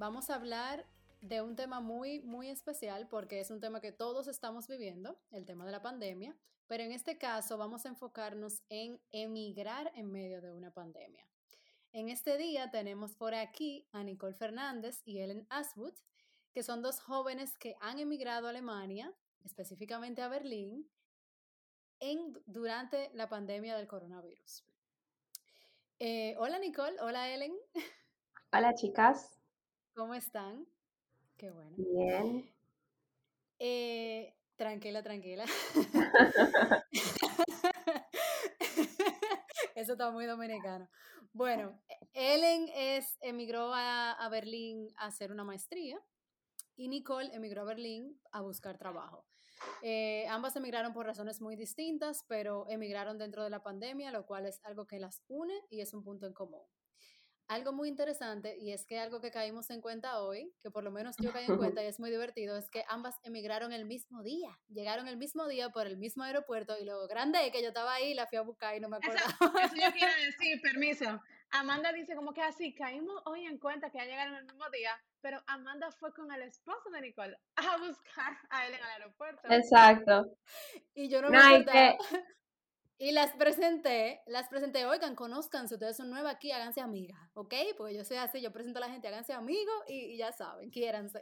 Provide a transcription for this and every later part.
vamos a hablar de un tema muy, muy especial porque es un tema que todos estamos viviendo, el tema de la pandemia, pero en este caso vamos a enfocarnos en emigrar en medio de una pandemia. En este día tenemos por aquí a Nicole Fernández y Ellen Aswood, que son dos jóvenes que han emigrado a Alemania, específicamente a Berlín, en, durante la pandemia del coronavirus. Eh, hola Nicole, hola Ellen. Hola chicas. ¿Cómo están? Qué bueno. Bien. Eh, tranquila, tranquila. Eso está muy dominicano. Bueno, Ellen es, emigró a, a Berlín a hacer una maestría y Nicole emigró a Berlín a buscar trabajo. Eh, ambas emigraron por razones muy distintas, pero emigraron dentro de la pandemia, lo cual es algo que las une y es un punto en común. Algo muy interesante, y es que algo que caímos en cuenta hoy, que por lo menos yo caí en cuenta y es muy divertido, es que ambas emigraron el mismo día. Llegaron el mismo día por el mismo aeropuerto y lo grande es que yo estaba ahí y la fui a buscar y no me acuerdo. Eso, yo quiero decir, permiso. Amanda dice como que así, caímos hoy en cuenta que ya llegaron el mismo día, pero Amanda fue con el esposo de Nicole a buscar a él en el aeropuerto. Exacto. Y yo no me acuerdo. Y las presenté, las presenté, oigan, conozcan, si ustedes son nuevas aquí, háganse amigas, ¿ok? Porque yo soy así, yo presento a la gente, háganse amigos y, ya saben, quiéranse.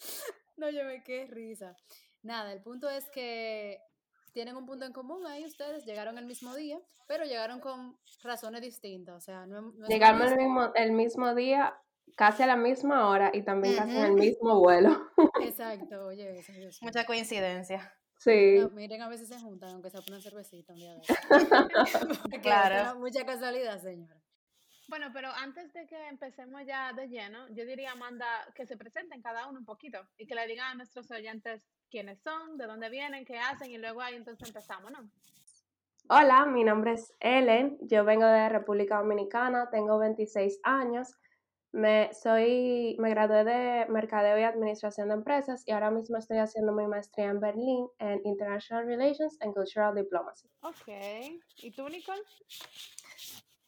no, yo me qué risa. Nada, el punto es que tienen un punto en común ahí ustedes, llegaron el mismo día, pero llegaron con razones distintas, o sea, no, Llegaron el mismo, el mismo día, casi a la misma hora y también casi en el mismo vuelo. Exacto, oye, eso, Mucha coincidencia. Sí. miren, a veces se juntan, aunque sea por una cervecita un día de Claro. Mucha casualidad, señora. Bueno, pero antes de que empecemos ya de lleno, yo diría, Amanda, que se presenten cada uno un poquito y que le digan a nuestros oyentes quiénes son, de dónde vienen, qué hacen y luego ahí entonces empezamos, ¿no? Hola, mi nombre es Ellen, yo vengo de República Dominicana, tengo 26 años me, soy, me gradué de Mercadeo y Administración de Empresas y ahora mismo estoy haciendo mi maestría en Berlín en International Relations and Cultural Diplomacy. Ok. ¿Y tú, Nicole?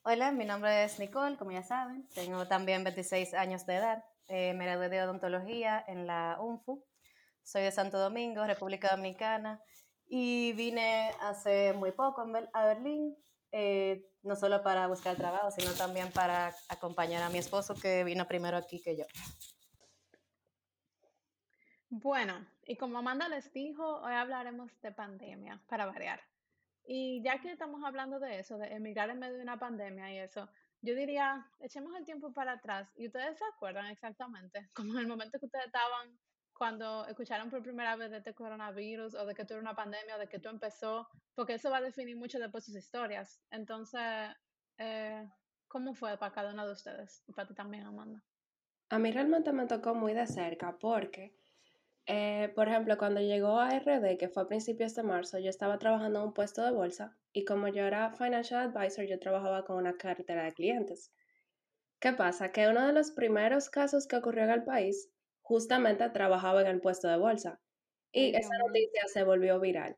Hola, mi nombre es Nicole, como ya saben. Tengo también 26 años de edad. Eh, me gradué de odontología en la UNFU. Soy de Santo Domingo, República Dominicana. Y vine hace muy poco a Berlín eh, no solo para buscar trabajo, sino también para acompañar a mi esposo que vino primero aquí que yo. Bueno, y como Amanda les dijo, hoy hablaremos de pandemia, para variar. Y ya que estamos hablando de eso, de emigrar en medio de una pandemia y eso, yo diría, echemos el tiempo para atrás y ustedes se acuerdan exactamente, como en el momento que ustedes estaban cuando escucharon por primera vez de este coronavirus o de que tuvo una pandemia o de que tú empezó, porque eso va a definir mucho después sus historias. Entonces, eh, ¿cómo fue para cada uno de ustedes? Y para ti también, Amanda. A mí realmente me tocó muy de cerca porque, eh, por ejemplo, cuando llegó a RD, que fue a principios de marzo, yo estaba trabajando en un puesto de bolsa y como yo era financial advisor, yo trabajaba con una cartera de clientes. ¿Qué pasa? Que uno de los primeros casos que ocurrió en el país justamente trabajaba en el puesto de bolsa y esa noticia se volvió viral.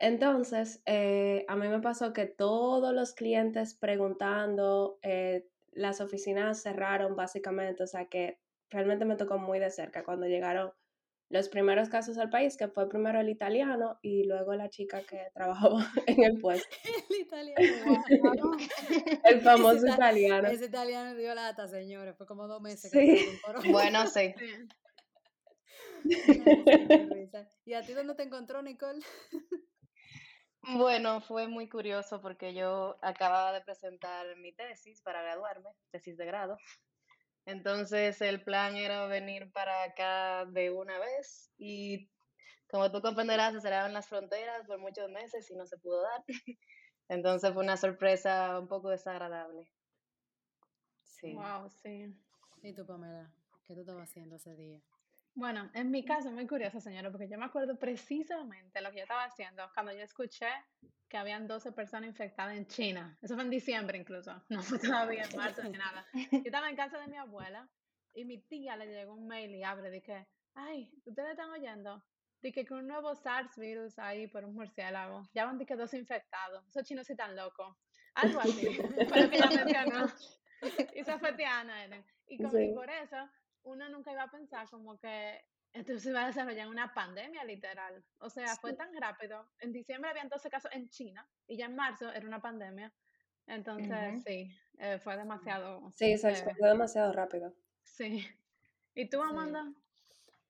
Entonces, eh, a mí me pasó que todos los clientes preguntando, eh, las oficinas cerraron básicamente, o sea que realmente me tocó muy de cerca cuando llegaron los primeros casos al país, que fue primero el italiano y luego la chica que trabajaba en el puesto. el italiano. el famoso italiano. Ese italiano dio lata, señores, fue como dos meses. Sí. bueno, sí. ¿Y a ti dónde te encontró, Nicole? Bueno, fue muy curioso porque yo acababa de presentar mi tesis para graduarme, tesis de grado. Entonces el plan era venir para acá de una vez y como tú comprenderás, se cerraron las fronteras por muchos meses y no se pudo dar. Entonces fue una sorpresa un poco desagradable. Sí. Wow, sí. ¿Y tú, Pamela? ¿Qué tú estabas haciendo ese día? Bueno, en mi caso, muy curioso, señora, porque yo me acuerdo precisamente lo que yo estaba haciendo cuando yo escuché que habían 12 personas infectadas en China. Eso fue en diciembre incluso, no fue todavía en marzo ni nada. Yo estaba en casa de mi abuela y mi tía le llegó un mail y abre que, ay, ¿ustedes están oyendo? De que con un nuevo SARS virus ahí por un murciélago, ya van que dos infectados. Esos chinos sí tan locos. Algo así, fue lo que ella mencionó. Y eso fue Tiana, Eren. Y, como, y Sí. por eso uno nunca iba a pensar como que entonces se iba a desarrollar una pandemia literal. O sea, fue tan rápido. En diciembre habían 12 casos en China y ya en marzo era una pandemia. Entonces, sí, eh, fue demasiado. Sí, se eh, demasiado rápido. sí. ¿Y tú, Sí. Amanda?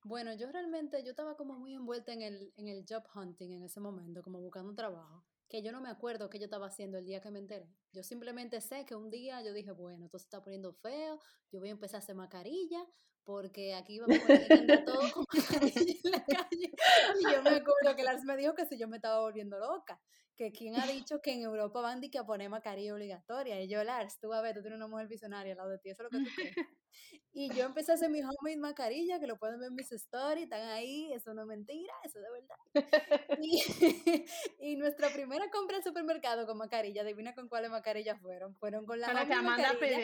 Bueno, yo realmente, yo estaba como muy envuelta en el, en el job hunting en ese momento, como buscando un trabajo, que yo no me acuerdo qué yo estaba haciendo el día que me enteré. Yo simplemente sé que un día yo dije, bueno, esto se está poniendo feo, yo voy a empezar a hacer mascarilla, porque aquí vamos a andar todo con mascarilla en la calle. Y yo me acuerdo que Lars me dijo que si yo me estaba volviendo loca, que quién ha dicho que en Europa van a poner mascarilla obligatoria. Y yo, Lars, tú a ver, tú tienes una mujer visionaria al lado de ti, eso es lo que tú crees. Y yo empecé a hacer mi homemade mascarilla, que lo pueden ver en mis stories, están ahí, eso no es mentira, eso es de verdad. Y, y nuestra primera compra en supermercado con mascarilla, adivina con cuáles mascarillas fueron. Fueron con la Con la que Amanda pidió.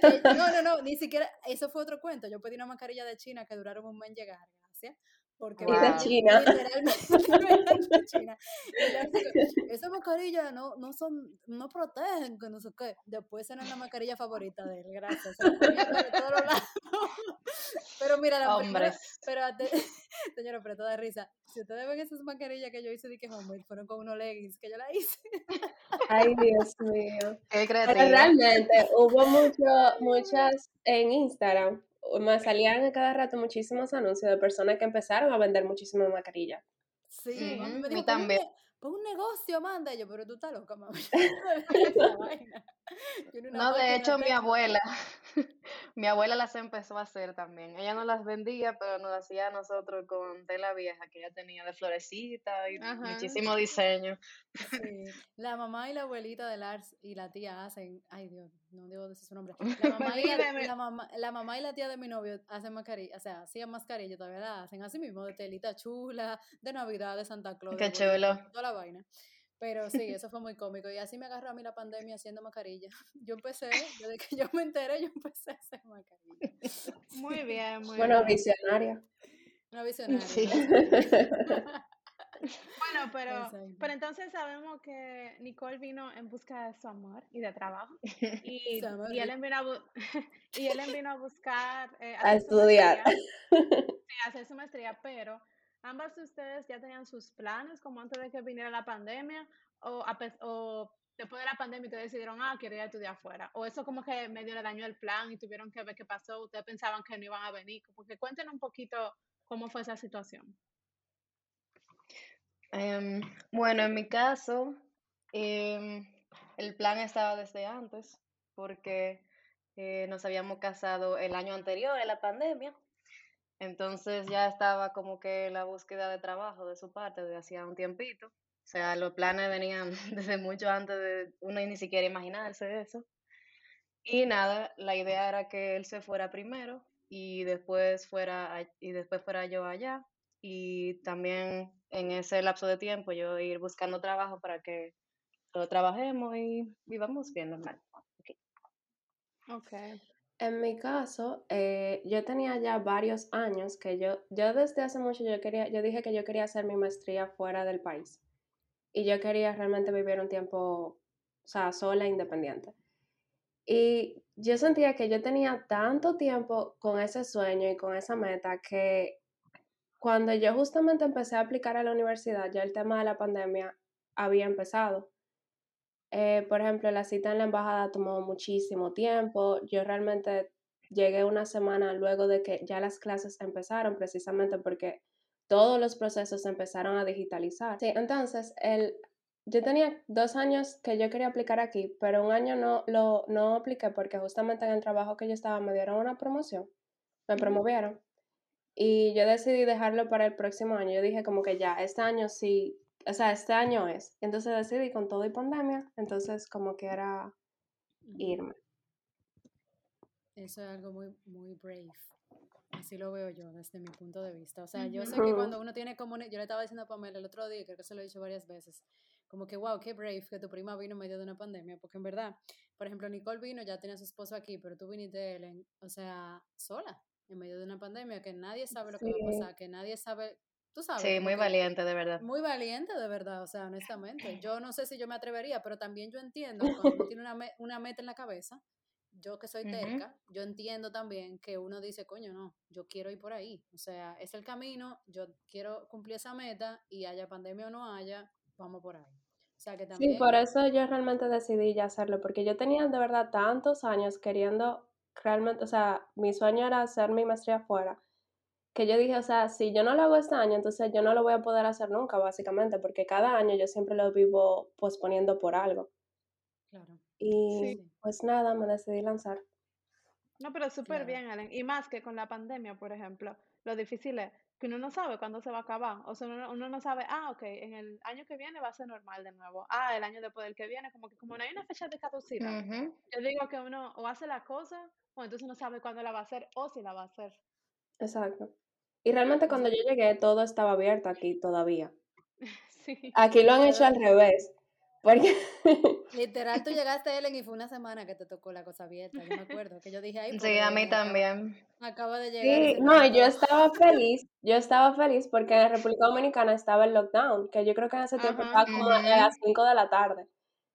que- no, no, no, ni siquiera, eso fue otro cuento. Yo pedí una mascarilla de China que duraron un mes en llegar, gracias. Porque Wow. China. literalmente de China. Chica, esas mascarillas no, no son, no protegen, que no sé qué. Después era la mascarilla favorita de él, gracias. Se por todos lados. Pero mira, la primera, Hombres. pero ante- señora, pero toda risa. Si ustedes ven esas mascarillas que yo hice de que homemade, fueron con unos leggings que yo la hice. Ay, Dios mío. Qué Pero creativa. realmente hubo mucho, muchas en Instagram. Me salían a cada rato muchísimos anuncios de personas que empezaron a vender muchísimas mascarillas. Sí, mami Ujú, me dijo, también. pon un negocio, Amanda. Y yo, pero tú estás loca, una No, de hecho, mi abuela, mi abuela las empezó a hacer también. Ella no las vendía, pero nos las hacía a nosotros con tela vieja que ella tenía de florecita y Ajá. muchísimo diseño. Sí, la mamá y la abuelita de Lars y la tía hacen, ay Dios, no debo decir su nombre. La mamá, y la, mamá, la mamá y la tía de mi novio hacen mascarilla, o sea, hacían mascarilla, todavía la hacen así mismo, de telita chula, de Navidad, de Santa Claus, Qué chulo. toda la vaina. Pero sí, eso fue muy cómico. Y así me agarró a mí la pandemia haciendo mascarilla. Yo empecé, desde que yo me enteré, yo empecé a hacer mascarilla. Muy bien, muy Bueno, bien. visionaria. Una visionaria. Sí. Bueno, pero, pero entonces sabemos que Nicole vino en busca de su amor y de trabajo. Y, él vino a, bu- y él vino a buscar eh, A estudiar. maestría, sí, hacer su maestría, pero ambas de ustedes ya tenían sus planes como antes de que viniera la pandemia o, a o después de la pandemia ustedes decidieron, ah, quiero ir a estudiar afuera. O eso como que medio le dañó el plan y tuvieron que ver qué pasó, ustedes pensaban que no iban a venir. Como que cuenten un poquito cómo fue esa situación. Em, bueno, en mi caso, em, el plan estaba desde antes, porque eh, nos habíamos casado el año anterior en la pandemia. Entonces ya estaba como que la búsqueda de trabajo de su parte desde hacía un tiempito. O sea, los planes venían desde mucho antes de uno ni siquiera imaginarse eso. Y nada, la idea era que él se fuera primero y después fuera, y después fuera yo allá. Y también en ese lapso de tiempo yo ir buscando trabajo para que lo trabajemos y vivamos bien normal. Ok. En mi caso, eh, yo tenía ya varios años que yo, yo desde hace mucho yo quería, yo dije que yo quería hacer mi maestría fuera del país. Y yo quería realmente vivir un tiempo, o sea, sola, independiente. Y yo sentía que yo tenía tanto tiempo con ese sueño y con esa meta que cuando yo justamente empecé a aplicar a la universidad, ya el tema de la pandemia había empezado. Eh, por ejemplo, la cita en la embajada tomó muchísimo tiempo. Yo realmente llegué una semana luego de que ya las clases empezaron, precisamente porque todos los procesos se empezaron a digitalizar. Sí, entonces, el, yo tenía dos años que yo quería aplicar aquí, pero un año no lo no apliqué porque justamente en el trabajo que yo estaba me dieron una promoción, me promovieron. Y yo decidí dejarlo para el próximo año. Yo dije como que ya, este año sí, o sea, este año es. Entonces decidí con todo y pandemia, entonces como que era irme. eso es algo muy, muy brave. Así lo veo yo desde mi punto de vista. O sea, yo sé que cuando uno tiene como... Yo le estaba diciendo a Pamela el otro día, creo que se lo he dicho varias veces, como que, wow, qué brave que tu prima vino en medio de una pandemia, porque en verdad, por ejemplo, Nicole vino, ya tenía a su esposo aquí, pero tú viniste, Ellen, o sea, sola, en medio de una pandemia, que nadie sabe lo que va a pasar, que nadie sabe, tú sabes. Sí, muy valiente, de verdad. Muy valiente, de verdad, o sea, honestamente. Yo no sé si yo me atrevería, pero también yo entiendo, cuando uno tiene una, una meta en la cabeza, yo que soy terca, yo entiendo también que uno dice, coño, no, yo quiero ir por ahí. O sea, es el camino, yo quiero cumplir esa meta y haya pandemia o no haya, vamos por ahí. O sea, que también... Sí, por eso yo realmente decidí ya hacerlo, porque yo tenía de verdad tantos años queriendo realmente, o sea, mi sueño era hacer mi maestría afuera, que yo dije, o sea, si yo no lo hago este año, entonces yo no lo voy a poder hacer nunca, básicamente, porque cada año yo siempre lo vivo posponiendo por algo. Claro. Y pues nada, me decidí lanzar. No, pero súper bien, Ellen. Y más que con la pandemia, por ejemplo, lo difícil es que uno no sabe cuándo se va a acabar. O sea, uno, no sabe, ah, ok, en el año que viene va a ser normal de nuevo. Ah, el año después del que viene, como que como no hay una fecha de caducidad. Yo digo que uno o hace la cosa, o entonces no sabe cuándo la va a hacer o si la va a hacer. Exacto. Y realmente cuando yo llegué todo estaba abierto aquí todavía. sí. Aquí lo han hecho al revés. Porque... Literal, tú llegaste, Ellen, y fue una semana que te tocó la cosa abierta. Yo me acuerdo que yo dije ahí. Sí, a mí también. Acaba de llegar. Sí, no, yo estaba feliz. Yo estaba feliz porque en República Dominicana estaba el lockdown, que yo creo que en ese tiempo estaba como a las 5 de la tarde.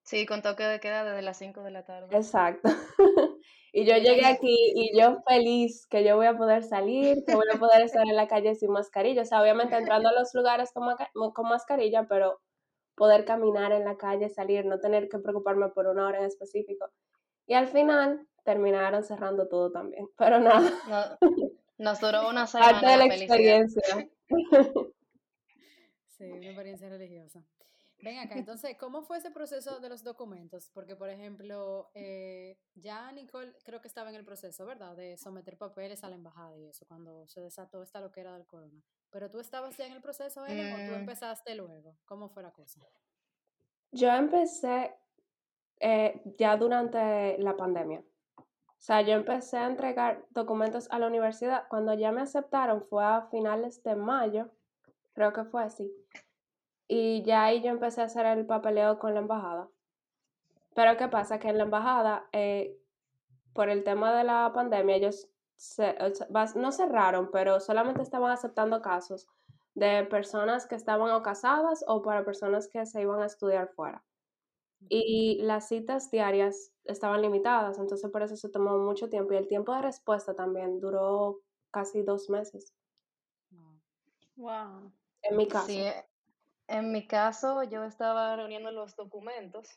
Sí, con toque de queda desde las 5 de la tarde. Exacto. y yo llegué aquí y yo feliz que yo voy a poder salir, que voy a poder estar en la calle sin mascarilla. O sea, obviamente entrando a los lugares con, con mascarilla, pero poder caminar en la calle, salir, no tener que preocuparme por una hora en específico. Y al final terminaron cerrando todo también, pero nada. nos duró una semana. Parte de la experiencia. Sí, una experiencia religiosa. Ven acá, entonces, ¿cómo fue ese proceso de los documentos? Porque, por ejemplo, eh, ya Nicole creo que estaba en el proceso, ¿verdad? De someter papeles a la embajada y eso, cuando se desató esta loquera del corona. Pero tú estabas ya en el proceso, Ellen, o tú mm. empezaste luego? ¿Cómo fue la cosa? Yo empecé eh, ya durante la pandemia. O sea, yo empecé a entregar documentos a la universidad. Cuando ya me aceptaron fue a finales de mayo, creo que fue así. Y ya ahí yo empecé a hacer el papeleo con la embajada. Pero ¿qué pasa? Que en la embajada, eh, por el tema de la pandemia, ellos no cerraron, pero solamente estaban aceptando casos de personas que estaban o casadas o para personas que se iban a estudiar fuera. Y las citas diarias estaban limitadas, entonces por eso se tomó mucho tiempo y el tiempo de respuesta también duró casi dos meses. Wow. En mi caso. Sí, en mi caso yo estaba reuniendo los documentos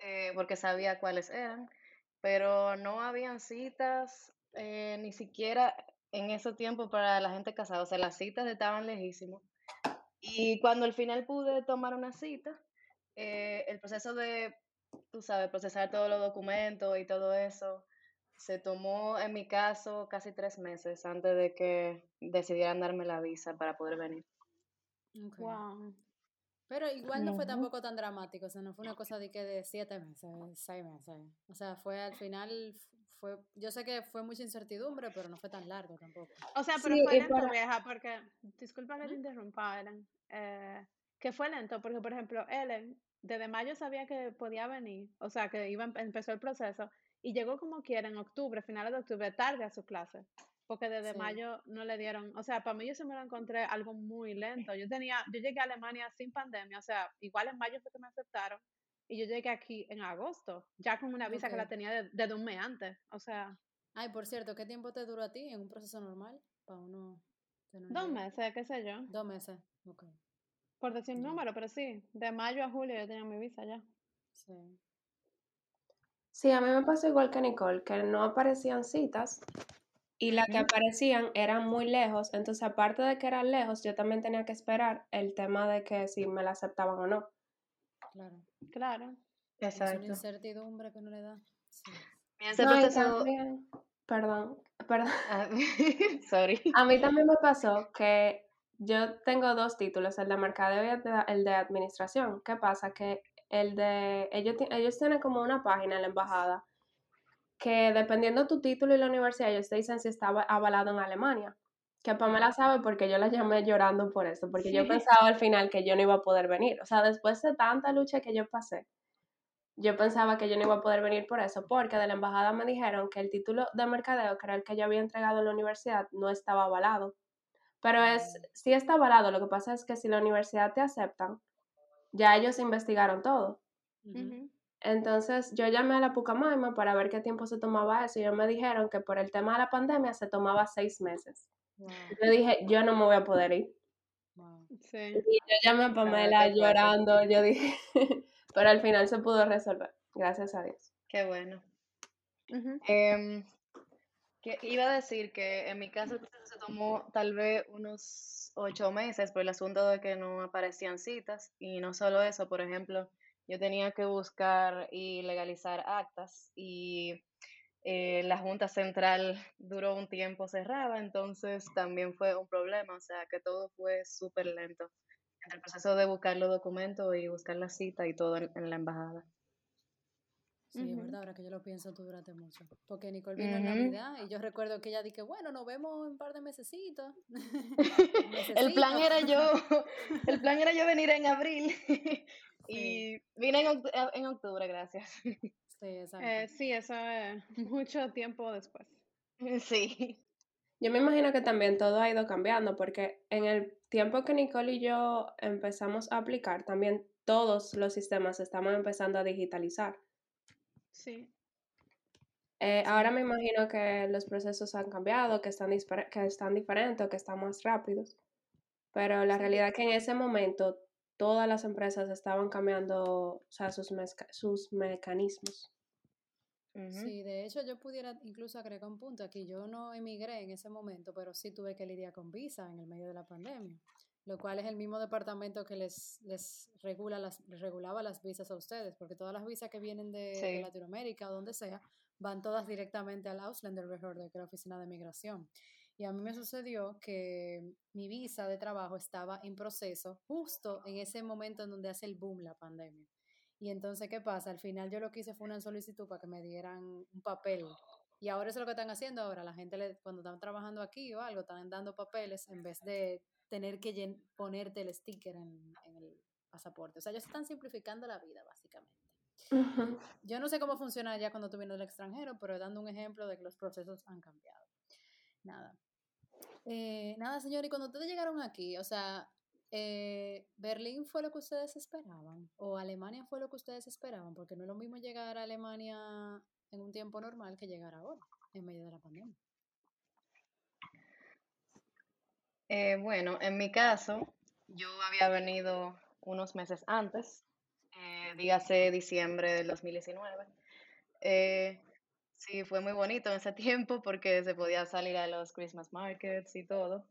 eh, porque sabía cuáles eran, pero no habían citas eh, ni siquiera en ese tiempo para la gente casada, o sea, las citas estaban lejísimos. Y cuando al final pude tomar una cita, eh, el proceso de, tú sabes, procesar todos los documentos y todo eso, se tomó en mi caso casi tres meses antes de que decidieran darme la visa para poder venir. Wow. Pero igual no fue tampoco tan dramático, o sea, no fue una cosa de que de siete meses, seis meses. O sea, fue al final fue, yo sé que fue mucha incertidumbre, pero no fue tan largo tampoco. O sea, pero fue lento, vieja, porque, disculpa que te interrumpa, Ellen, eh, que fue lento, porque, por ejemplo, Ellen, desde mayo sabía que podía venir, o sea, que iba, empezó el proceso, y llegó como quiera en octubre, finales de octubre, tarde a su clase, porque desde mayo no le dieron, o sea, para mí yo se me lo encontré algo muy lento. Yo tenía, yo llegué a Alemania sin pandemia, o sea, igual en mayo fue que me aceptaron, y yo llegué aquí en agosto, ya con una visa que la tenía desde de un mes antes. O sea. Ay, por cierto, ¿qué tiempo te duró a ti en un proceso normal? Para uno. Dos meses, qué sé yo. Dos meses, ok. Por decir un número, pero sí, de mayo a julio yo tenía mi visa ya. Sí. Sí, a mí me pasó igual que Nicole, que no aparecían citas y las que aparecían eran muy lejos, entonces aparte de que eran lejos, yo también tenía que esperar el tema de que si me la aceptaban o no. Claro. Claro. Exacto. Es una incertidumbre que no le da. perdón, perdón. Ah, sorry. A mí también me pasó que yo tengo dos títulos, el de mercadeo y el de, administración. ¿Qué pasa? Que el de ellos, ellos tienen como una página en la embajada que dependiendo tu título y la universidad, ellos te dicen si estaba avalado en Alemania. Que Pamela sabe porque yo la llamé llorando por eso, porque yo pensaba al final que yo no iba a poder venir. O sea, después de tanta lucha que yo pasé, yo pensaba que yo no iba a poder venir por eso, porque de la embajada me dijeron que el título de mercadeo, que era el que yo había entregado en la universidad, no estaba avalado. Pero es, mm. sí está avalado, lo que pasa es que si la universidad te aceptan, ya ellos investigaron todo. Entonces yo llamé a la Pucamaima para ver qué tiempo se tomaba eso y ellos me dijeron que por el tema de la pandemia se tomaba seis meses. Yo dije, yo no me voy a poder ir. Y yo llamé a Pamela llorando, yo dije, pero al final se pudo resolver, gracias a Dios. Qué bueno. Em, que iba a decir que en mi caso se tomó tal vez unos ocho meses por el asunto de que no aparecían citas y no solo eso, por ejemplo, yo tenía que buscar y legalizar actas y eh, la Junta Central duró un tiempo cerrada, entonces también fue un problema, o sea que todo fue súper lento. En el proceso de buscar los documentos y buscar la cita y todo en, la embajada. Sí, es verdad, ahora que yo lo pienso, tú duraste mucho. Porque Nicole vino en Navidad y yo recuerdo que ella dije, bueno, nos vemos en un par de mesecitos. el plan era yo, el plan era yo venir en abril y vine en, en octubre, gracias. Sí, exacto. Eh, sí, eso es mucho tiempo después. Sí. Yo me imagino que también todo ha ido cambiando porque en el tiempo que Nicole y yo empezamos a aplicar, también todos los sistemas estamos empezando a digitalizar. Sí. Eh, ahora me imagino que los procesos han cambiado, que están, que están diferentes, que están más rápidos. Pero la realidad es que en ese momento todas las empresas estaban cambiando o sea, sus, sus mecanismos. Sí, de hecho yo pudiera incluso agregar un punto aquí. Yo no emigré en ese momento, pero sí tuve que lidiar con visa en el medio de la pandemia, lo cual es el mismo departamento que les, les regula las, regulaba las visas a ustedes, porque todas las visas que vienen de, Latinoamérica o donde sea, van todas directamente al Ausländer Behörde, que es la oficina de migración. Y a mí me sucedió que mi visa de trabajo estaba en proceso justo en ese momento en donde hace el boom la pandemia. Y entonces, ¿qué pasa? Al final yo lo que hice fue una solicitud para que me dieran un papel. Y ahora eso es lo que están haciendo ahora. La gente le, cuando están trabajando aquí o algo, están dando papeles en vez de tener que ponerte el sticker en, el pasaporte. O sea, ellos están simplificando la vida, básicamente. Yo no sé cómo funciona ya cuando tú vienes del extranjero, pero dando un ejemplo de que los procesos han cambiado. Nada. Eh, nada, señor, y cuando ustedes llegaron aquí, o sea, eh, ¿Berlín fue lo que ustedes esperaban? ¿O Alemania fue lo que ustedes esperaban? Porque no es lo mismo llegar a Alemania en un tiempo normal que llegar ahora, en medio de la pandemia. Eh, bueno, en mi caso, yo había venido unos meses antes, dígase diciembre del 2019. Sí, fue muy bonito en ese tiempo porque se podía salir a los Christmas markets y todo.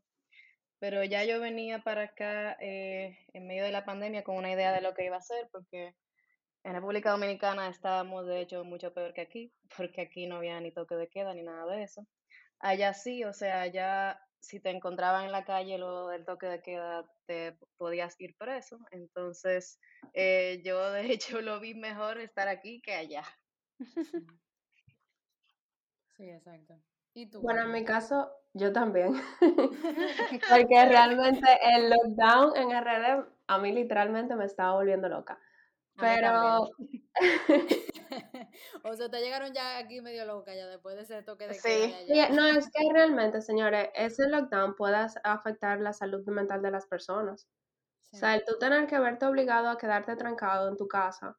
Pero ya yo venía para acá eh, en medio de la pandemia con una idea de lo que iba a hacer porque en República Dominicana estábamos de hecho mucho peor que aquí porque aquí no había ni toque de queda ni nada de eso. Allá sí, o sea, allá si te encontraban en la calle lo del toque de queda te podías ir preso. Entonces eh, yo de hecho lo vi mejor estar aquí que allá. Sí, exacto. ¿Y tú? Bueno, en mi caso, yo también. Porque realmente el lockdown en RD a mí literalmente me estaba volviendo loca. Pero... o sea, te llegaron ya aquí medio loca ya después de ese toque de sí. No, es que realmente, señores, ese lockdown puede afectar la salud mental de las personas. O sea, el tú tener que verte obligado a quedarte trancado en tu casa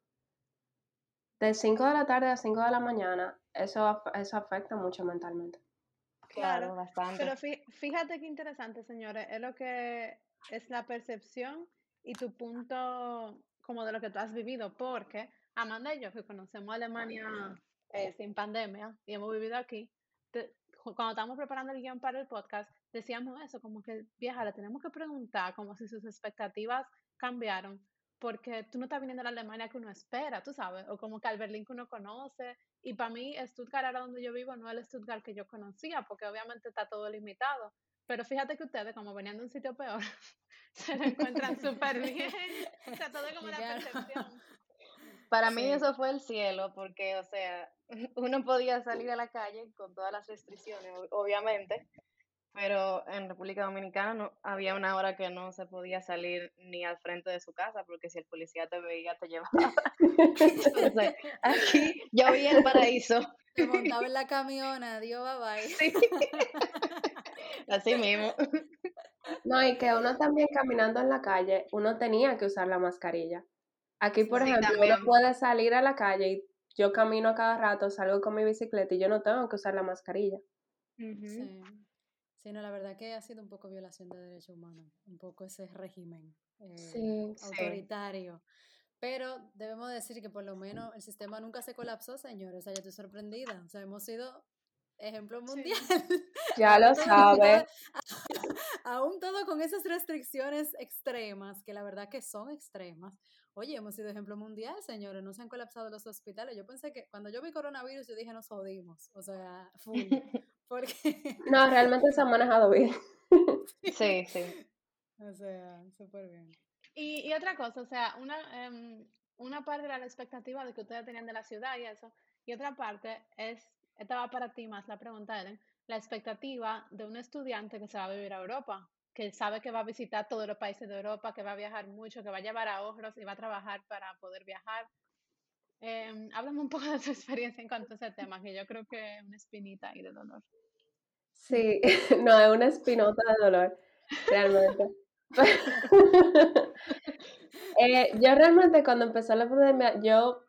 de 5 de la tarde a 5 de la mañana, eso, eso afecta mucho mentalmente. Claro, bastante. Pero fíjate qué interesante, señores, es lo que es la percepción y tu punto como de lo que tú has vivido, porque Amanda y yo, que conocemos Alemania eh, sin pandemia y hemos vivido aquí, cuando estábamos preparando el guion para el podcast, decíamos eso, como que, vieja, le tenemos que preguntar como si sus expectativas cambiaron, porque tú no estás viniendo a la Alemania que uno espera, tú sabes, o como que al Berlín que uno conoce. Y para mí, Stuttgart, ahora donde yo vivo, no es el Stuttgart que yo conocía, porque obviamente está todo limitado. Pero fíjate que ustedes, como venían de un sitio peor, se lo encuentran súper bien. O sea, todo como la percepción. Para mí eso fue el cielo, porque, o sea, uno podía salir a la calle con todas las restricciones, obviamente, pero en República Dominicana no, había una hora que no se podía salir ni al frente de su casa, porque si el policía te veía, te llevaba. Entonces, aquí yo vi el paraíso. Te montaba en la camiona, Dios, bye bye. Sí. Así mismo. No, y que uno también caminando en la calle, uno tenía que usar la mascarilla. Aquí, por ejemplo, uno puede salir a la calle y yo camino a cada rato, salgo con mi bicicleta y yo no tengo que usar la mascarilla. Sí. Sí, no, la verdad que ha sido un poco violación de derechos humanos, un poco ese régimen eh, autoritario. Pero debemos decir que por lo menos el sistema nunca se colapsó, señores. O sea, yo estoy sorprendida. O sea, hemos sido ejemplo mundial. Ya lo sabes. Aún todo con esas restricciones extremas, que la verdad que son extremas. Oye, hemos sido ejemplo mundial, señores. No se han colapsado los hospitales. Yo pensé que cuando yo vi coronavirus, yo dije, nos jodimos. O sea, full. Porque... No, realmente se han manejado bien. Sí, sí. O sea, súper bien. Y, y, otra cosa, o sea, una, um, una parte era la expectativa de que ustedes tenían de la ciudad y eso, y otra parte es, esta va para ti más la pregunta, Ellen, la expectativa de un estudiante que se va a vivir a Europa, que sabe que va a visitar todos los países de Europa, que va a viajar mucho, que va a llevar ahorros y va a trabajar para poder viajar. Eh, háblame un poco de tu experiencia en cuanto a ese tema, que yo creo que es una espinita ahí de dolor. Sí, no, es una espinota de dolor, realmente. eh, yo realmente cuando empezó la pandemia, yo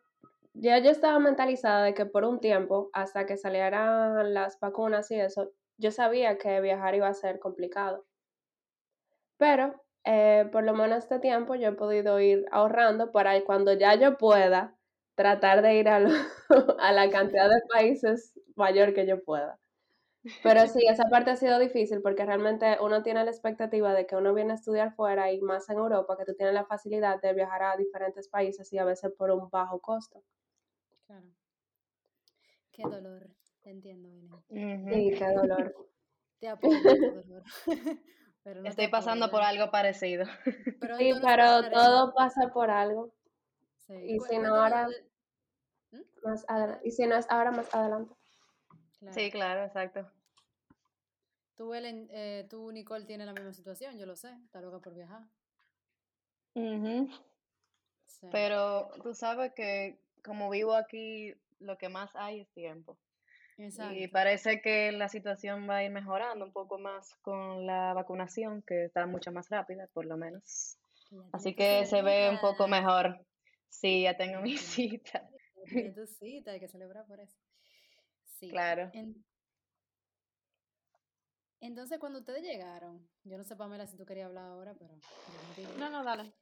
ya yo estaba mentalizada de que por un tiempo, hasta que salieran las vacunas y eso, yo sabía que viajar iba a ser complicado. Pero eh, por lo menos este tiempo yo he podido ir ahorrando para cuando ya yo pueda tratar de ir a, a la cantidad de países mayor que yo pueda. Pero sí, esa parte ha sido difícil porque realmente uno tiene la expectativa de que uno viene a estudiar fuera y más en Europa, que tú tienes la facilidad de viajar a diferentes países y a veces por un bajo costo. Claro. Qué dolor, te entiendo, Sí, qué dolor. Te apoyo, qué dolor. Pero Estoy pasando por algo parecido. sí, pero todo pasa por algo. Sí. Y si no ahora, ¿Mm? más adelante. Y si no es ahora, más adelante. Sí, claro, exacto. Tú, Ellen, eh, tú, Nicole, tienes la misma situación, yo lo sé, está loca por viajar. Pero tú sabes que como vivo aquí, lo que más hay es tiempo. Y parece que la situación va a ir mejorando un poco más con la vacunación, que está mucho más rápida, por lo menos. Así que se ve un poco mejor. Sí, ya tengo mi cita. tu cita, hay que celebrar por eso. Sí. Claro. Entonces, cuando ustedes llegaron, yo no sé, Pamela, si tú querías hablar ahora, pero... No, no, dale.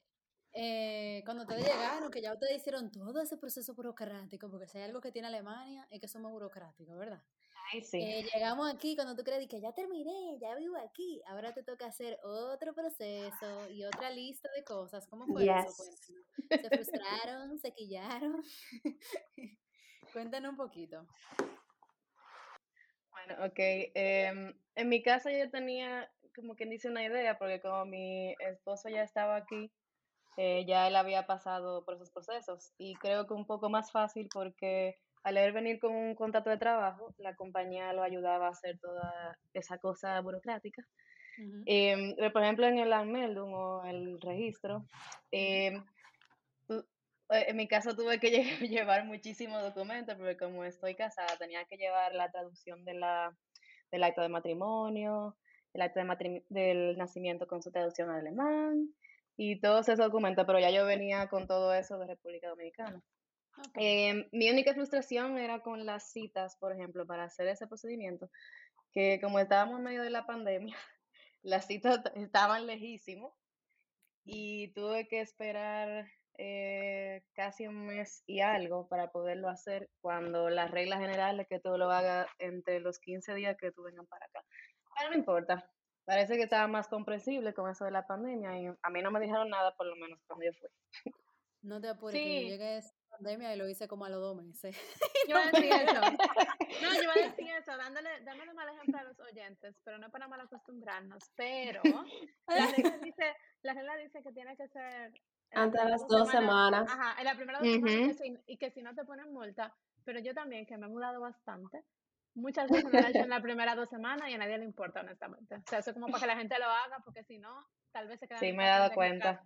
Eh, cuando ustedes llegaron, que ya ustedes hicieron todo ese proceso burocrático, porque si hay algo que tiene Alemania es que somos burocráticos, ¿verdad? Ay, sí. Eh, llegamos aquí cuando tú crees que ya terminé, ya vivo aquí, ahora te toca hacer otro proceso y otra lista de cosas. ¿Cómo fue eso? ¿Se frustraron? ¿Se quillaron? Cuéntanos un poquito. Bueno, ok. Em, en mi casa yo tenía, como quien dice, una idea, porque como mi esposo ya estaba aquí, eh, ya él había pasado por esos procesos y creo que un poco más fácil porque al él venir con un contrato de trabajo, la compañía lo ayudaba a hacer toda esa cosa burocrática. Em, por ejemplo, en el Anmeldung o el registro, em, eh, en mi caso tuve que llevar muchísimos documentos porque como estoy casada tenía que llevar la traducción de la, del acto de matrimonio, el acto de del nacimiento con su traducción al alemán, y todos esos documentos, pero ya yo venía con todo eso de República Dominicana. Em, mi única frustración era con las citas, por ejemplo, para hacer ese procedimiento, que como estábamos en medio de la pandemia, las citas estaban lejísimos y tuve que esperar eh, casi un mes y algo para poderlo hacer cuando las reglas generales es que tú lo hagas entre los 15 días que tú vengan para acá. Pero no importa, parece que estaba más comprensible con eso de la pandemia y a mí no me dijeron nada, por lo menos cuando yo fui. No te apures, que yo llegué pandemia y lo hice como a los dos meses. Yo iba a decir eso. No, yo iba a decir eso, dándole, dándole mal ejemplo a los oyentes, pero no para mal acostumbrarnos. Pero la regla dice, la regla dice que tiene que ser antes de las dos semanas. Ajá, en la primera dos semanas y que si no te ponen multa, pero yo también, que me he mudado bastante, muchas veces lo he hecho en las primeras dos semanas y a nadie le importa, honestamente. O sea, eso es como para que la gente lo haga, porque si no, tal vez se queda Sí, me he dado cuenta.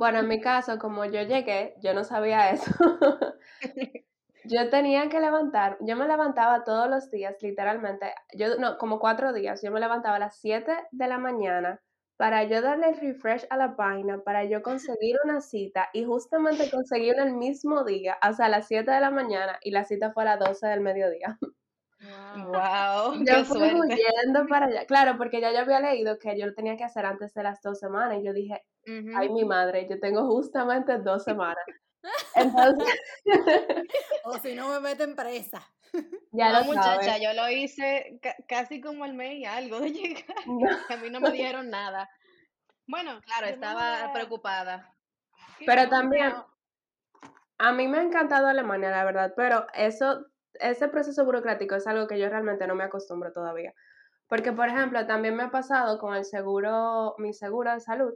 Bueno, en mi caso, como yo llegué, yo no sabía eso. yo tenía que levantar, yo me levantaba todos los días, literalmente, yo no, como cuatro días, yo me levantaba a las 7 de la mañana para yo darle refresh a la página, para yo conseguir una cita y justamente conseguí una el mismo día, o sea, a las 7 de la mañana y la cita fue a las 12 del mediodía. Wow, yo fui huyendo para allá. Claro, porque ya yo había leído que yo lo tenía que hacer antes de las dos semanas y yo dije, ay, mi madre, yo tengo justamente dos semanas. Entonces, O si no me meten presa. ya No, lo muchacha, sabes. yo lo hice ca- casi como el mes y algo de llegar. No. A mí no me dijeron nada. Bueno, Claro, estaba preocupada. Pero también- A mí me ha encantado Alemania, la verdad, pero eso, ese proceso burocrático es algo que yo realmente no me acostumbro todavía. Porque, por ejemplo, también me ha pasado con el seguro, mi seguro de salud,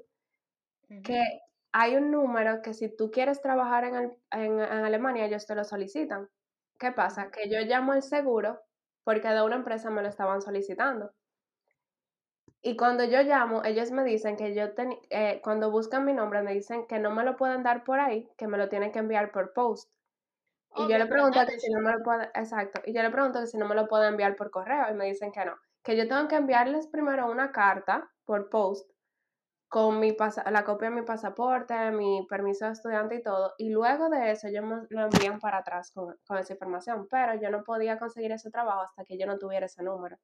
que hay un número que si tú quieres trabajar en, el- en, en Alemania, ellos te lo solicitan. ¿Qué pasa? Que yo llamo al seguro porque de una empresa me lo estaban solicitando. Y cuando yo llamo, ellos me dicen que yo, teni- eh, cuando buscan mi nombre, me dicen que no me lo pueden dar por ahí, que me lo tienen que enviar por post. Y yo le pregunto ¿verdad? que si no me lo puede, exacto, y yo le pregunto que si no me lo puedo enviar por correo y me dicen que no, que yo tengo que enviarles primero una carta por post con mi pasa- la copia de mi pasaporte, mi permiso de estudiante y todo, y luego de eso ellos me lo envían para atrás con, con esa información, pero yo no podía conseguir ese trabajo hasta que yo no tuviera ese número.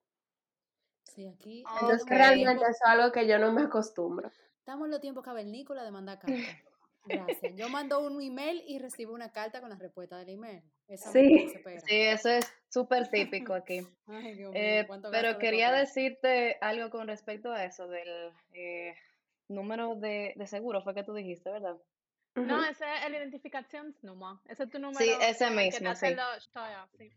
Sí, aquí Entonces Ok. realmente eso es algo que yo no me acostumbro. estamos en los tiempos cavernícolas de mandar cartas. Gracias. Yo mando un email y recibo una carta con la respuesta del email. Esa Sí. sí. eso es súper típico aquí. Ay, Dios mío, Eh, pero quería decirte algo con respecto a eso del eh, número de, de seguro, fue que tú dijiste, ¿verdad? No, ese es el identificacionsnummer. Ese es tu número. Sí, ese mismo, sí. Steuer, sí.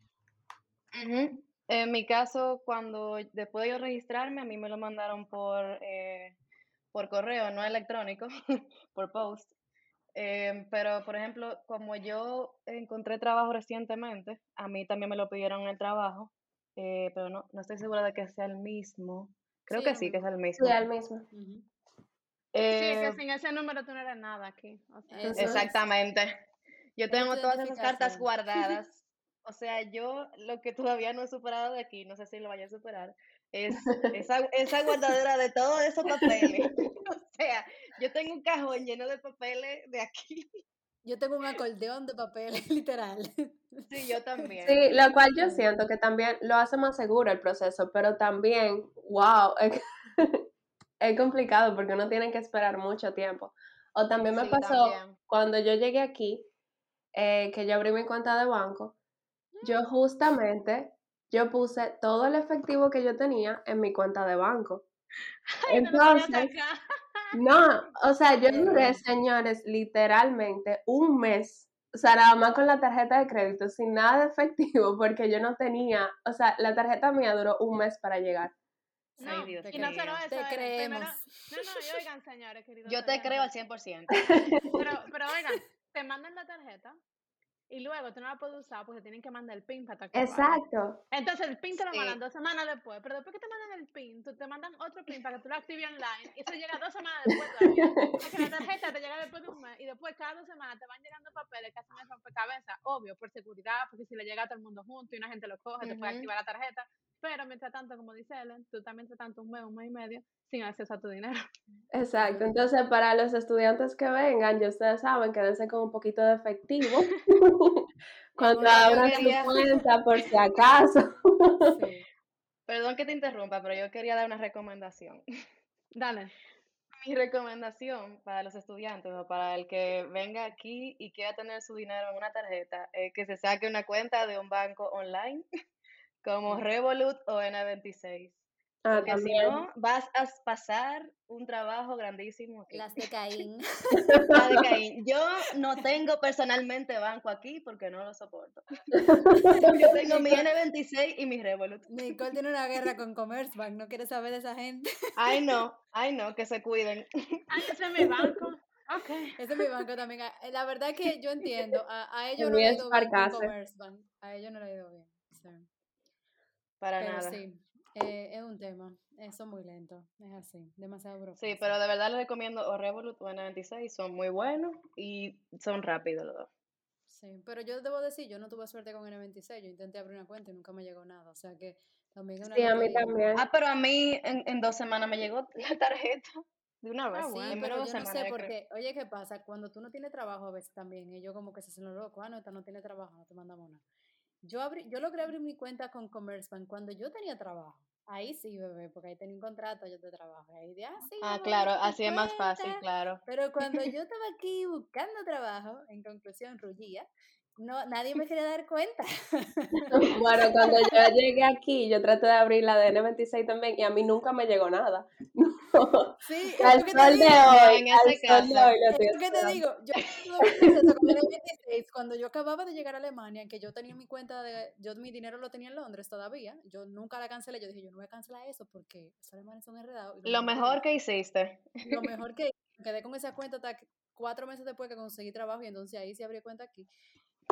Ujú. En mi caso, cuando después de yo registrarme, a mí me lo mandaron por, eh, por correo, no electrónico, por post. Em, pero, por ejemplo, como yo encontré trabajo recientemente, a mí también me lo pidieron en el trabajo, eh, pero no, no estoy segura de que sea el mismo. Creo Sí, que sí, que es el mismo. Sí, al mismo. Sí, es Eh, que sin ese número tú no eres nada aquí. O sea, Eso es. Exactamente. Yo tengo todas esas cartas guardadas. O sea, yo lo que todavía no he superado de aquí, no sé si lo vaya a superar, es esa, esa guardadera de todos esos papeles. O sea, yo tengo un cajón lleno de papeles de aquí. Yo tengo un acordeón de papel, literal. Sí, yo también. Sí, lo cual yo siento que también lo hace más seguro el proceso, pero también, wow, es, es complicado porque uno tiene que esperar mucho tiempo. O también me Sí, pasó también. cuando yo llegué aquí, eh, que yo abrí mi cuenta de banco, yo justamente, yo puse todo el efectivo que yo tenía en mi cuenta de banco. Ay, Entonces. No, o sea, yo duré, señores, literalmente un mes, o sea, nada más con la tarjeta de crédito, sin nada de efectivo, porque yo no tenía, o sea, la tarjeta mía duró un mes para llegar. No, Ay, Dios te y no solo eso, Te Eren, primero- creemos. no, no, y oigan, señores, queridos. Yo te creo al oyentes, 100%. Pero, pero oigan, te mandan la tarjeta y luego tú no la puedes usar porque tienen que mandar el PIN para tu. Exacto. Entonces el PIN te lo Sí. mandan dos semanas después, pero después que te mandan el PIN, tú te mandan otro PIN para que tú lo actives online y eso llega dos semanas después todavía. Porque la tarjeta te llega después de un mes y después cada dos semanas te van llegando papeles que hacen el rompecabezas, obvio, por seguridad, porque si le llega a todo el mundo junto y una gente lo coge, te puede activar la tarjeta. Pero mientras tanto, como dice Ellen, tú también mientras tanto un mes, un mes y medio sin acceso a tu dinero. Exacto, entonces para los estudiantes que vengan, ya ustedes saben, quédense con un poquito de efectivo cuando abran su cuenta por si acaso. Sí. Perdón que te interrumpa, pero yo quería dar una recomendación. Dale. Mi recomendación para los estudiantes o para el que venga aquí y quiera tener su dinero en una tarjeta es que se saque una cuenta de un banco online como Revolut o N26. Ah, Porque si no, vas a pasar un trabajo grandísimo aquí. Las de Caín. La de Caín. Yo no tengo personalmente banco aquí porque no lo soporto. Yo tengo mi N26 y mi Revolut. Nicole tiene una guerra con Commerzbank, no quiere saber de esa gente. Ay no, ay no, que se cuiden. Ay, ese es mi banco. Ok. Ese es mi banco también. Ah, La verdad es que yo entiendo. A, a ellos El no le ha ido bien con Farcase. Commerzbank. A ellos no le ha ido bien. Para Pero nada. sí, eh, es un tema. Eso es muy lento. Es así. Demasiado Sí, burocracia. pero de verdad les recomiendo o Revolut o N26, son muy buenos y son rápidos los dos. Sí, pero yo debo decir, yo no tuve suerte con N26. Yo intenté abrir una cuenta y nunca me llegó nada. O sea que también es una Sí, a mí también. Ah, pero a mí en, en dos semanas me llegó la tarjeta de una vez. Ah, Sí, bueno. en menos pero yo no sé yo por creo. qué. Oye, ¿qué pasa? Cuando tú no tienes trabajo a veces también, ellos como que se hacen los locos. Ah, no, esta no tiene trabajo, no te mandamos nada. Yo, abrí, yo logré abrir mi cuenta con Commerzbank cuando yo tenía trabajo. Ahí sí, bebé, porque ahí tenía un contrato, yo te trabajo. Ahí de, ah, sí, Ah, claro, así es más fácil, claro. Pero cuando yo estaba aquí buscando trabajo, en conclusión, rullía, no, nadie me quería dar cuenta. Bueno, cuando yo llegué aquí, yo traté de abrir la de N26 también y a mí nunca me llegó nada. No. Sí, Al sol de hoy, en al ese sol de caso. hoy lo Es estoy lo que te digo, yo tuve mi proceso con el 26 cuando yo acababa de llegar a Alemania, que yo tenía mi cuenta de, yo mi dinero lo tenía en Londres todavía, yo nunca la cancelé, yo dije, yo no voy a cancelar eso porque esos alemanes son enredados. Lo mejor que hiciste. lo mejor que me quedé con esa cuenta hasta que- cuatro meses después que conseguí trabajo y entonces ahí sí abrí cuenta aquí.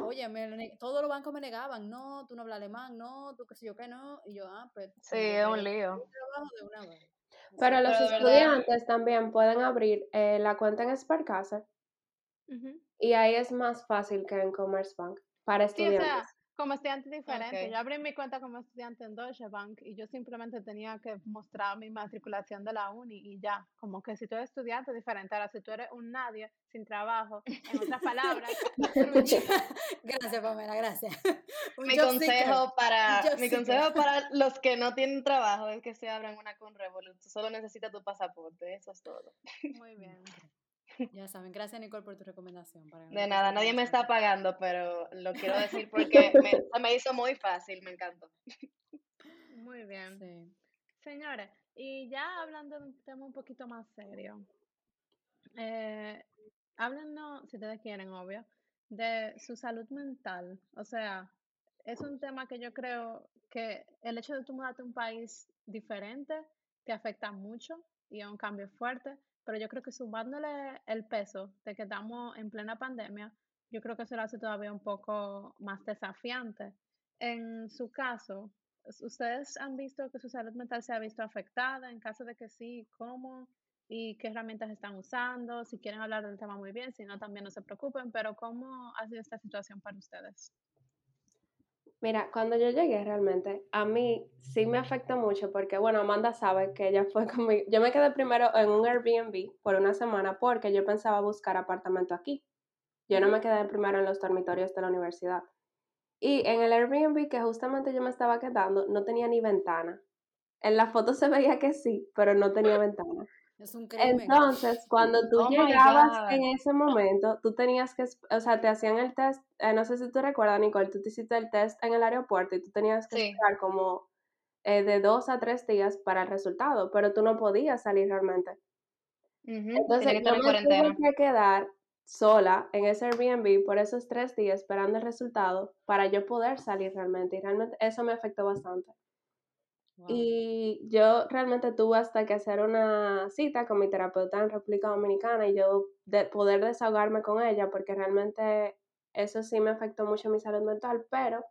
Oye, me, todos los bancos me negaban, no, tú no hablas alemán, no, tú qué sé yo qué no, y yo, ah, pues Sí, como es un lío. conseguí trabajo de una vez. Pero los Pero verdad, estudiantes también pueden abrir eh, la cuenta en Sparkasse Ujú. y ahí es más fácil que en Commerzbank para Sí, o estudiantes. sea, como estudiante diferente. Yo abrí mi cuenta como estudiante en Deutsche Bank y yo simplemente tenía que mostrar mi matriculación de la uni y ya. Como que si tú eres estudiante, diferente. Ahora, si tú eres un nadie, sin trabajo, en otras palabras, Gracias, Pamela, gracias. Un Mi consejo para mi consejo para los que no tienen trabajo es que se abran una con Revolut. Tú Solo necesitas tu pasaporte, eso es todo. muy bien. Ya saben, gracias Nicole por tu recomendación. Para De nada, nadie me está pagando, pero lo quiero decir porque me, se me hizo muy fácil, me encantó. Muy bien. Sí. Señores, y ya hablando de un tema un poquito más serio, eh, háblenos, si ustedes quieren, obvio, de su salud mental. O sea, es un tema que yo creo que el hecho de tú mudarte a un país diferente te afecta mucho y es un cambio fuerte, pero yo creo que sumándole el peso de que estamos en plena pandemia, yo creo que eso lo hace todavía un poco más desafiante. En su caso, ¿us- ¿ustedes han visto que su salud mental se ha visto afectada? En caso de que sí, ¿cómo? ¿Y qué herramientas están usando? Si quieren hablar del tema muy bien, si no, también no se preocupen, pero ¿cómo ha sido esta situación para ustedes? Mira, cuando yo llegué realmente, a mí sí me afectó mucho porque, bueno, Amanda sabe que ella fue conmigo. Yo me quedé primero en un Airbnb por una semana porque yo pensaba buscar apartamento aquí. Yo no me quedé primero en los dormitorios de la universidad. Y en el Airbnb que justamente yo me estaba quedando, no tenía ni ventana. En la foto se veía que sí, pero no tenía ventana. Es un crimen. Entonces, cuando tú Oh llegabas en ese momento, tú tenías que, o sea, te hacían el test, eh, no sé si tú recuerdas, Nicole, tú te hiciste el test en el aeropuerto y tú tenías que Sí. esperar como eh, de dos a tres días para el resultado, pero tú no podías salir realmente. Entonces, que yo me tuve que quedar sola en ese Airbnb por esos tres días esperando el resultado para yo poder salir realmente. Y realmente eso me afectó bastante. Wow. Y yo realmente tuve hasta que hacer una cita con mi terapeuta en República Dominicana y yo de poder desahogarme con ella porque realmente eso sí me afectó mucho mi salud mental, pero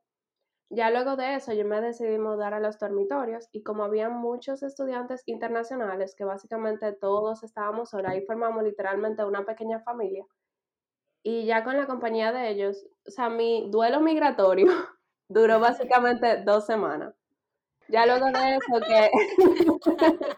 ya luego de eso yo me decidí mudar a los dormitorios y como había muchos estudiantes internacionales que básicamente todos estábamos solos, ahí formamos literalmente una pequeña familia y ya con la compañía de ellos, o sea, mi duelo migratorio duró básicamente dos semanas. Ya luego de eso que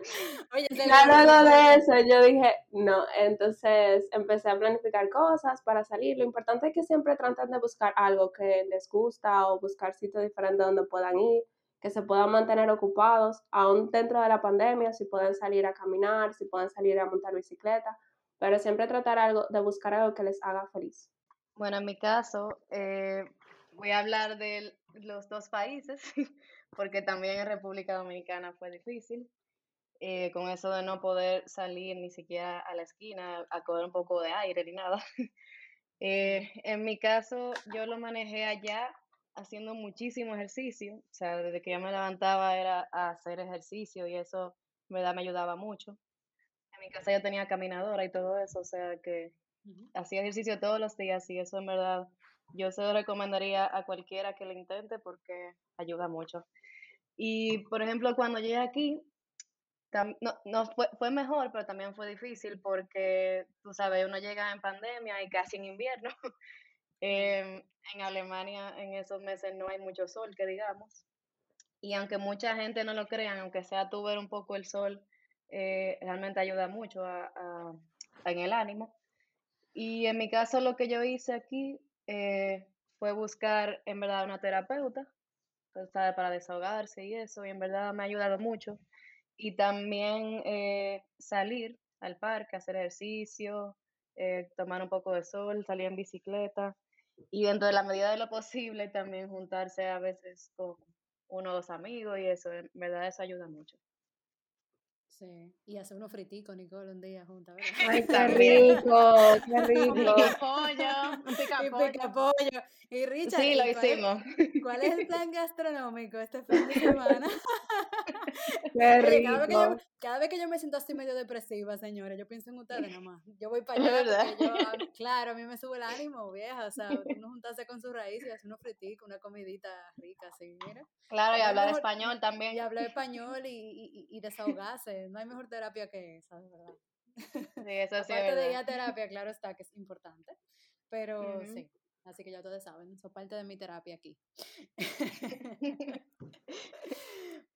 Oye, ya luego de eso yo dije, no, entonces empecé a planificar cosas para salir. Lo importante es que siempre traten de buscar algo que les gusta o buscar sitios diferentes donde puedan ir, que se puedan mantener ocupados, aún dentro de la pandemia, si pueden salir a caminar, si pueden salir a montar bicicleta, pero siempre tratar algo, de buscar algo que les haga feliz. Bueno, en mi caso, eh, voy a hablar de los dos países, porque también en República Dominicana fue difícil, eh, con eso de no poder salir ni siquiera a la esquina a coger un poco de aire ni nada. Eh, en mi caso, yo lo manejé allá haciendo muchísimo ejercicio, o sea, desde que yo me levantaba era a hacer ejercicio y eso, en verdad, me ayudaba mucho. En mi casa yo tenía caminadora y todo eso, o sea que hacía ejercicio todos los días y eso en verdad yo se lo recomendaría a cualquiera que lo intente porque ayuda mucho. Y por ejemplo, cuando llegué aquí, no, no fue, fue, mejor, pero también fue difícil porque, tú sabes, uno llega en pandemia y casi en invierno. Em, en Alemania en esos meses no hay mucho sol, que digamos. Y aunque mucha gente no lo crea, aunque sea tú ver un poco el sol, eh, realmente ayuda mucho a, en el ánimo. Y en mi caso lo que yo hice aquí eh, fue buscar en verdad una terapeuta para desahogarse y eso, y en verdad me ha ayudado mucho. Y también eh, salir al parque, hacer ejercicio, tomar un poco de sol, salir en bicicleta y dentro de la medida de lo posible también juntarse a veces con uno o dos amigos y eso, en verdad eso ayuda mucho. Sí, y hacer unos friticos, Nicole, un día juntas, Ay, qué rico, qué rico. Un pica pollo, un pica pollo. Y Richard, sí, lo hicimos. ¿cuál es el plan gastronómico este fin de semana? Qué rico. Cada vez, que yo, cada vez, que yo, me siento así medio depresiva, señores, yo pienso en ustedes nada más. Yo voy para allá. Yo, claro, a mí me sube el ánimo, vieja. O sea, uno juntarse con sus raíces y hacer unos friticos, una comidita rica, así, mira. Claro, y hablar español también. Y hablar español y, y, y desahogarse no hay mejor terapia que esa, de verdad. Sí, eso sí Aparte de ir terapia, claro está que es importante, pero sí, así que ya ustedes saben, eso es parte de mi terapia aquí.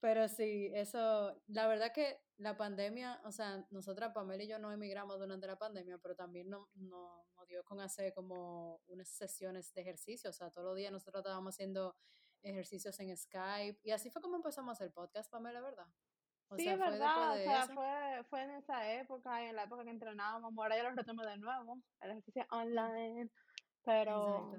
Pero sí, eso, la verdad que la pandemia, o sea, nosotras, Pamela y yo no emigramos durante la pandemia, pero también nos no, no dio con hacer como unas sesiones de ejercicio, o sea, todos los días nosotros estábamos haciendo ejercicios en Skype y así fue como empezamos a hacer podcast, Pamela, ¿verdad? sí, es verdad, o sea, fue, fue en esa época en la época que entrenábamos, ahora ya lo retomé de nuevo, el ejercicio online, pero...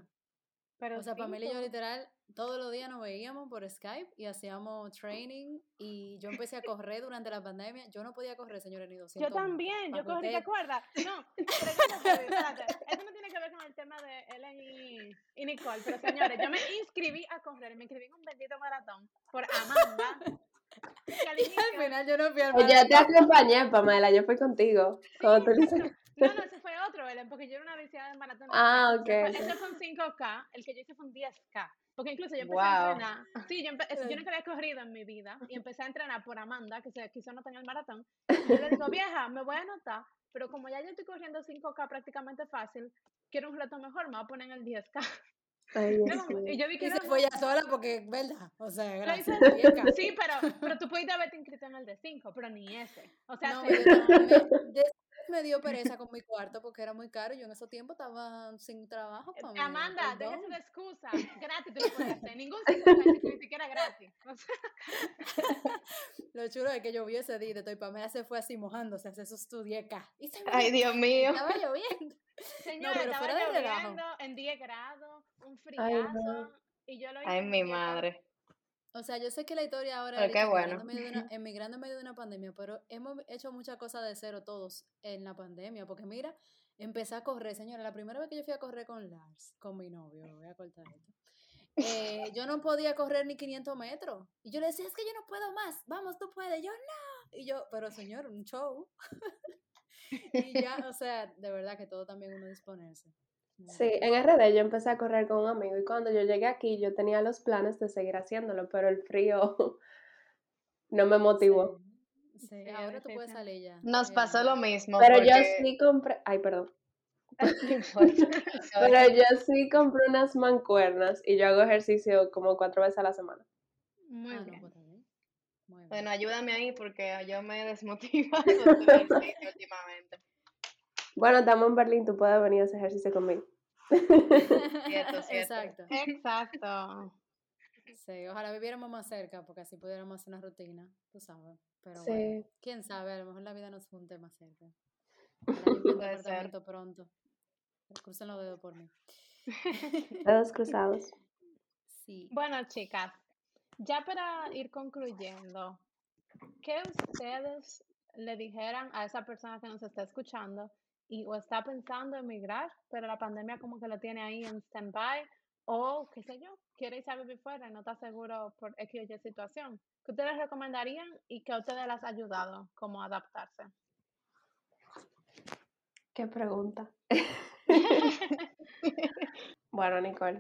Pero o sea, Pamela y yo literal todos los días nos veíamos por Skype y hacíamos training y yo empecé a correr durante la pandemia. Yo no podía correr, señores, ni 200 Yo también, yo corrí, ¿te acuerdas? No, espérate, esto no tiene que ver con el tema de Ellen y, y, Nicole, pero señores, yo me inscribí a correr, me inscribí en un bendito maratón por Amanda y al final yo no fui al maratón. Yo te acompañé, Pamela, yo fui contigo. no, no, ese fue otro, Belén, porque yo era una vecina de maratón. Ah, ok. Ese fue un 5K, el que yo hice fue un 10K. Porque incluso yo empecé a entrenar. Sí, yo, yo nunca había corrido en mi vida y empecé a entrenar por Amanda, que se quiso anotar en el maratón. Y yo le digo, vieja, me voy a anotar, pero como ya yo estoy corriendo 5K prácticamente fácil, quiero un reto mejor, me voy a poner en el 10K. Ay, y yo vi que se fue ya sola porque, ¿verdad? O sea, gracias. Sí, pero, pero tú pudiste haberte inscrito en el de 5, pero ni ese. O sea, no, me, me, dio pereza con mi cuarto porque era muy caro. Yo en ese tiempo estaba sin trabajo. Para eh, Amanda, déjese de excusa. Gratis tú lo puedes hacer. Ningún 5 ni siquiera gratis. Lo chulo es que llovió ese día y Pamela se fue así mojándose, se estudié acá. Ay, Dios mío. Estaba lloviendo. Señora, no, pero estaba fuera lloviendo en 10 grados, un friazo, y yo lo hice. Ay, mi madre. O sea, yo sé que la historia ahora es bueno. emigrando en medio de una pandemia, pero hemos hecho muchas cosas de cero todos en la pandemia, porque mira, empecé a correr, señora, la primera vez que yo fui a correr con Lars, con mi novio, voy a cortar esto. Eh, yo no podía correr ni 500 metros. Y yo le decía, es que yo no puedo más, vamos, tú puedes. Yo no. Y yo, pero señor, un show. y ya, o sea, de verdad que todo también uno disponerse. Sí, en RD yo empecé a correr con un amigo y cuando yo llegué aquí yo tenía los planes de seguir haciéndolo, pero el frío no me motivó. Sí, ahora tú puedes salir ya. Nos pasó lo mismo. Pero yo sí compré, ay, perdón. pero yo sí compré unas mancuernas y yo hago ejercicio como cuatro veces a la semana. Muy ah, bien. Pues bueno, ayúdame ahí porque yo me he desmotivado últimamente. Bueno, estamos en Berlín, tú puedes venir a hacer ejercicio conmigo. cierto, cierto. Exacto. Exacto. Sí, ojalá viviéramos más cerca porque así pudiéramos hacer una rutina, tú sabes. Pero bueno, quién sabe, a lo mejor la vida nos junte más cerca. Puede ser. pronto. Crucen los dedos por mí. Dedos cruzados. Sí. Bueno, chicas, ya para ir concluyendo, ¿qué ustedes le dijeran a esa persona que nos está escuchando y o está pensando emigrar, pero la pandemia como que lo tiene ahí en stand-by o qué sé yo, quiere irse a vivir fuera y no está seguro por X o Y situación? ¿Qué ustedes recomendarían y qué a ustedes les ha ayudado como adaptarse? Qué pregunta. bueno, Nicole.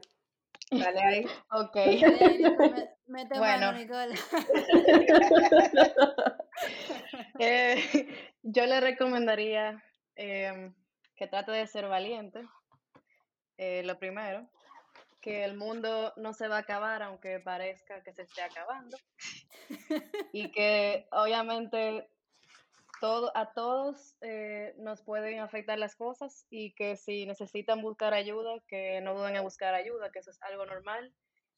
Dale ahí. Ok. Dale Mete Bueno. mano, Nicole. Eh, yo le recomendaría em, que trate de ser valiente. eh, lo primero, que el mundo no se va a acabar aunque parezca que se esté acabando. Y que obviamente todo, a todos eh, nos pueden afectar las cosas y que si necesitan buscar ayuda, que no duden en buscar ayuda, que eso es algo normal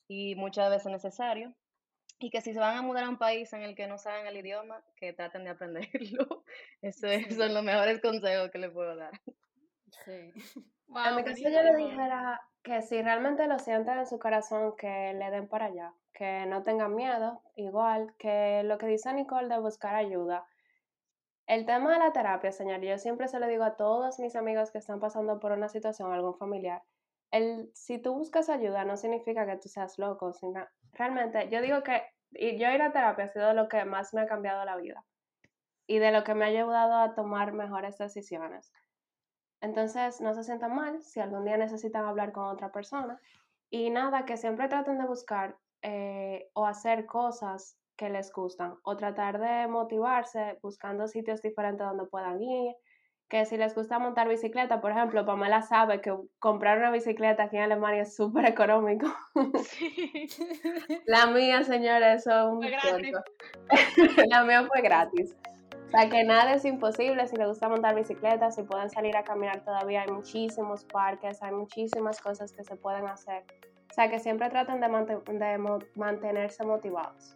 y muchas veces necesario. Y que si se van a mudar a un país en el que no saben el idioma, que traten de aprenderlo. Eso es- Sí. son los mejores consejos que les puedo dar. Sí. A mi caso yo le dijera que si realmente lo sienten en su corazón, que le den para allá, que no tengan miedo, igual que lo que dice Nicole de buscar ayuda. El tema de la terapia, señor, yo siempre se lo digo a todos mis amigos que están pasando por una situación, algún familiar. El, si tú buscas ayuda no significa que tú seas loco, sino realmente yo digo que y yo ir a terapia ha sido lo que más me ha cambiado la vida y de lo que me ha ayudado a tomar mejores decisiones. Entonces, no se sientan mal si algún día necesitan hablar con otra persona. Y nada, que siempre traten de buscar eh, o hacer cosas que les gustan o tratar de motivarse buscando sitios diferentes donde puedan ir. Que si les gusta montar bicicleta, por ejemplo, Pamela sabe que comprar una bicicleta aquí en Alemania es súper económico. Sí. La mía, señores, cuento. La mía fue gratis. O sea que nada es imposible si les gusta montar bicicleta, si pueden salir a caminar todavía, hay muchísimos parques, hay muchísimas cosas que se pueden hacer. O sea que siempre traten de, de mo- mantenerse motivados.